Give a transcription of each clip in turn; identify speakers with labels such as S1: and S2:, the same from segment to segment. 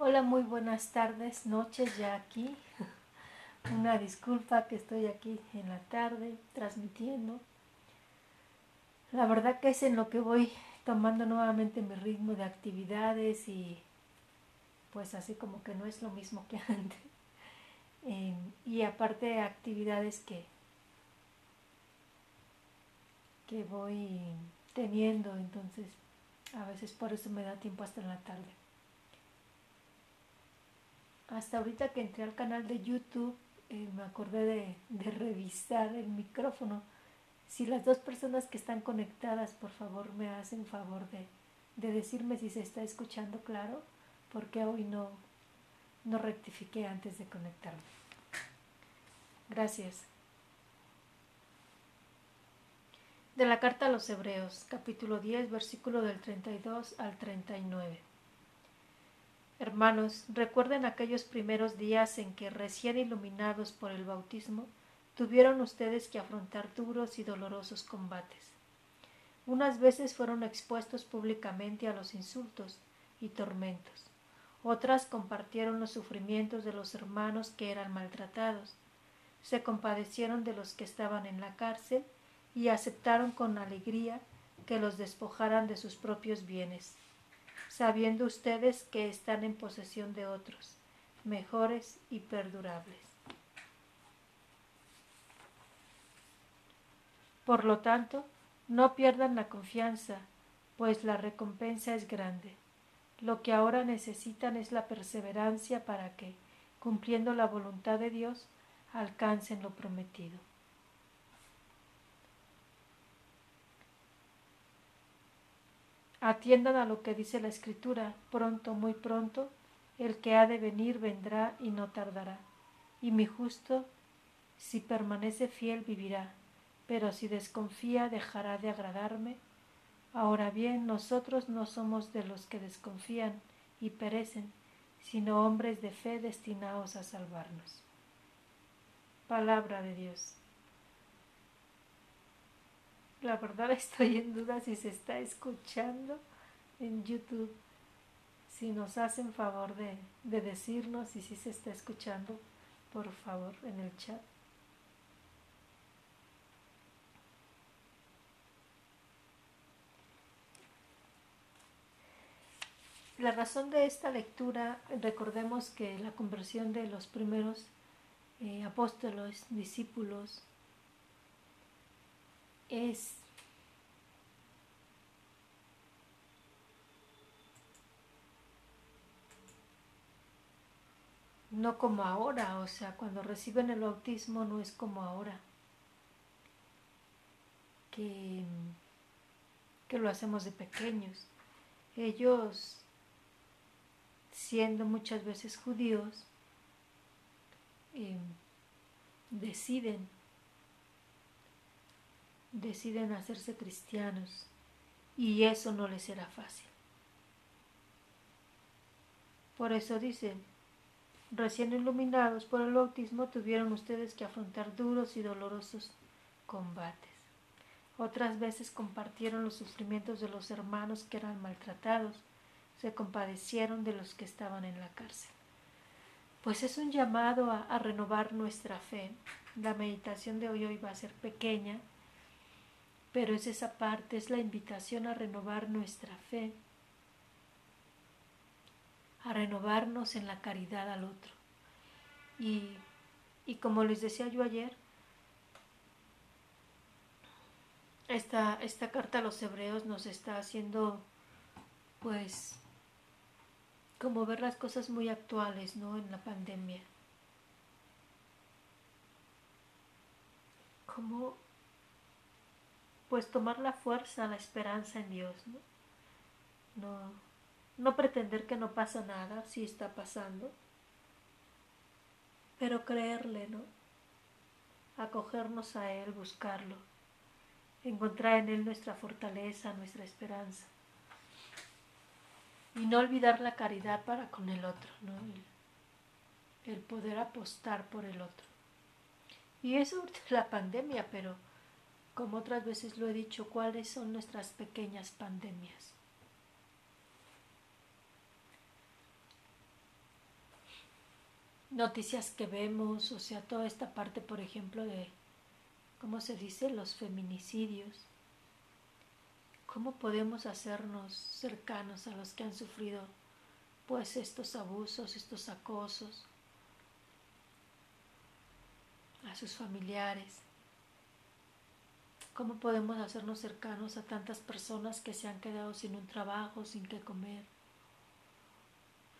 S1: Hola, muy buenas tardes, noches ya aquí. Una disculpa que estoy aquí en la tarde transmitiendo. La verdad que es en lo que voy tomando nuevamente mi ritmo de actividades y pues así como que no es lo mismo que antes. Y aparte actividades que, que voy teniendo, entonces a veces por eso me da tiempo hasta en la tarde. Hasta ahorita que entré al canal de YouTube, eh, me acordé de, revisar el micrófono. Si las dos personas que están conectadas, por favor, me hacen favor de, de decirme si se está escuchando claro, porque hoy no, no rectifiqué antes de conectarme. Gracias. De la carta a los Hebreos, capítulo 10, versículo del 32 al 39. Hermanos, recuerden aquellos primeros días en que, recién iluminados por el bautismo, tuvieron ustedes que afrontar duros y dolorosos combates. Unas veces fueron expuestos públicamente a los insultos y tormentos. Otras compartieron los sufrimientos de los hermanos que eran maltratados. Se compadecieron de los que estaban en la cárcel y aceptaron con alegría que los despojaran de sus propios bienes sabiendo ustedes que están en posesión de otros, mejores y perdurables. Por lo tanto, no pierdan la confianza, pues la recompensa es grande. Lo que ahora necesitan es la perseverancia para que, cumpliendo la voluntad de Dios, alcancen lo prometido. Atiendan a lo que dice la Escritura, pronto, muy pronto, el que ha de venir vendrá y no tardará. Y mi justo, si permanece fiel, vivirá, pero si desconfía, dejará de agradarme. Ahora bien, nosotros no somos de los que desconfían y perecen, sino hombres de fe destinados a salvarnos. Palabra de Dios. La verdad estoy en duda si se está escuchando en YouTube. Si nos hacen favor de, de decirnos y si se está escuchando, por favor, en el chat. La razón de esta lectura, recordemos que la conversión de los primeros eh, apóstoles, discípulos, es no como ahora, o sea, cuando reciben el bautismo no es como ahora, que, que lo hacemos de pequeños. Ellos, siendo muchas veces judíos, eh, deciden deciden hacerse cristianos y eso no les será fácil. Por eso dicen, recién iluminados por el bautismo tuvieron ustedes que afrontar duros y dolorosos combates. Otras veces compartieron los sufrimientos de los hermanos que eran maltratados, se compadecieron de los que estaban en la cárcel. Pues es un llamado a, a renovar nuestra fe. La meditación de hoy, hoy va a ser pequeña, pero es esa parte, es la invitación a renovar nuestra fe, a renovarnos en la caridad al otro. Y, y como les decía yo ayer, esta, esta carta a los hebreos nos está haciendo, pues, como ver las cosas muy actuales, ¿no? En la pandemia. Como pues tomar la fuerza, la esperanza en Dios, ¿no? No, no pretender que no pasa nada, si está pasando, pero creerle, ¿no? Acogernos a Él, buscarlo, encontrar en Él nuestra fortaleza, nuestra esperanza. Y no olvidar la caridad para con el otro, ¿no? El, el poder apostar por el otro. Y eso es la pandemia, pero como otras veces lo he dicho, cuáles son nuestras pequeñas pandemias. noticias que vemos, o sea, toda esta parte, por ejemplo, de, ¿cómo se dice?, los feminicidios. ¿Cómo podemos hacernos cercanos a los que han sufrido, pues, estos abusos, estos acosos, a sus familiares? ¿Cómo podemos hacernos cercanos a tantas personas que se han quedado sin un trabajo, sin qué comer?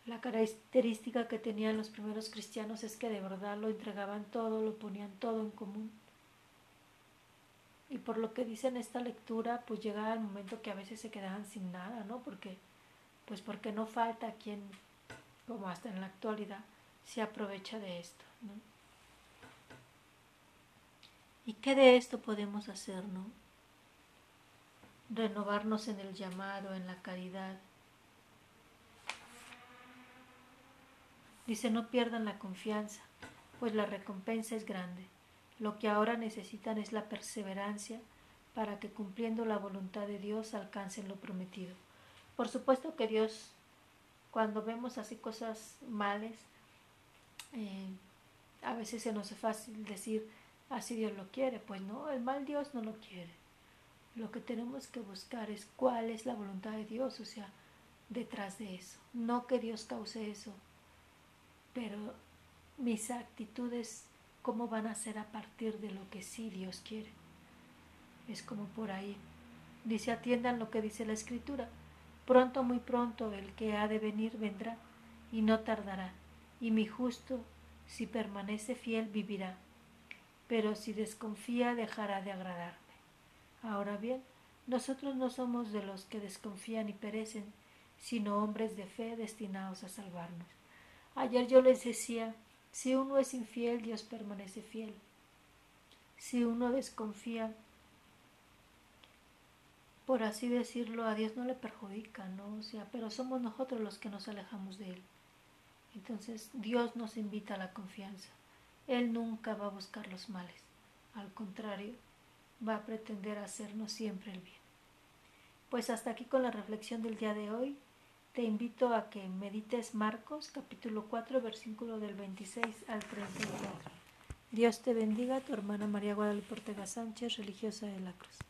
S1: La característica que tenían los primeros cristianos es que de verdad lo entregaban todo, lo ponían todo en común. Y por lo que dice en esta lectura, pues llegaba el momento que a veces se quedaban sin nada, ¿no? Porque, pues porque no falta quien, como hasta en la actualidad, se aprovecha de esto, ¿no? ¿Y qué de esto podemos hacer, no? Renovarnos en el llamado, en la caridad. Dice, no pierdan la confianza, pues la recompensa es grande. Lo que ahora necesitan es la perseverancia para que cumpliendo la voluntad de Dios alcancen lo prometido. Por supuesto que Dios, cuando vemos así cosas males, eh, a veces se nos hace fácil decir, así Dios lo quiere. Pues no, el mal Dios no lo quiere. Lo que tenemos que buscar es cuál es la voluntad de Dios, o sea, detrás de eso. No que Dios cause eso, pero mis actitudes, cómo van a ser a partir de lo que sí Dios quiere. Es como por ahí. Dice, atiendan lo que dice la Escritura. Pronto, muy pronto, el que ha de venir vendrá, y no tardará. Y mi justo, si permanece fiel, vivirá pero si desconfía dejará de agradarme. Ahora bien, nosotros no somos de los que desconfían y perecen, sino hombres de fe destinados a salvarnos. Ayer yo les decía, si uno es infiel, Dios permanece fiel. Si uno desconfía, por así decirlo, a Dios no le perjudica, ¿no? O sea, pero somos nosotros los que nos alejamos de Él. Entonces, Dios nos invita a la confianza. Él nunca va a buscar los males, al contrario, va a pretender hacernos siempre el bien. Pues hasta aquí con la reflexión del día de hoy. Te invito a que medites Marcos capítulo 4 versículo del 26 al 34. Dios te bendiga, tu hermana María Guadalupe Ortega Sánchez, religiosa de la Cruz.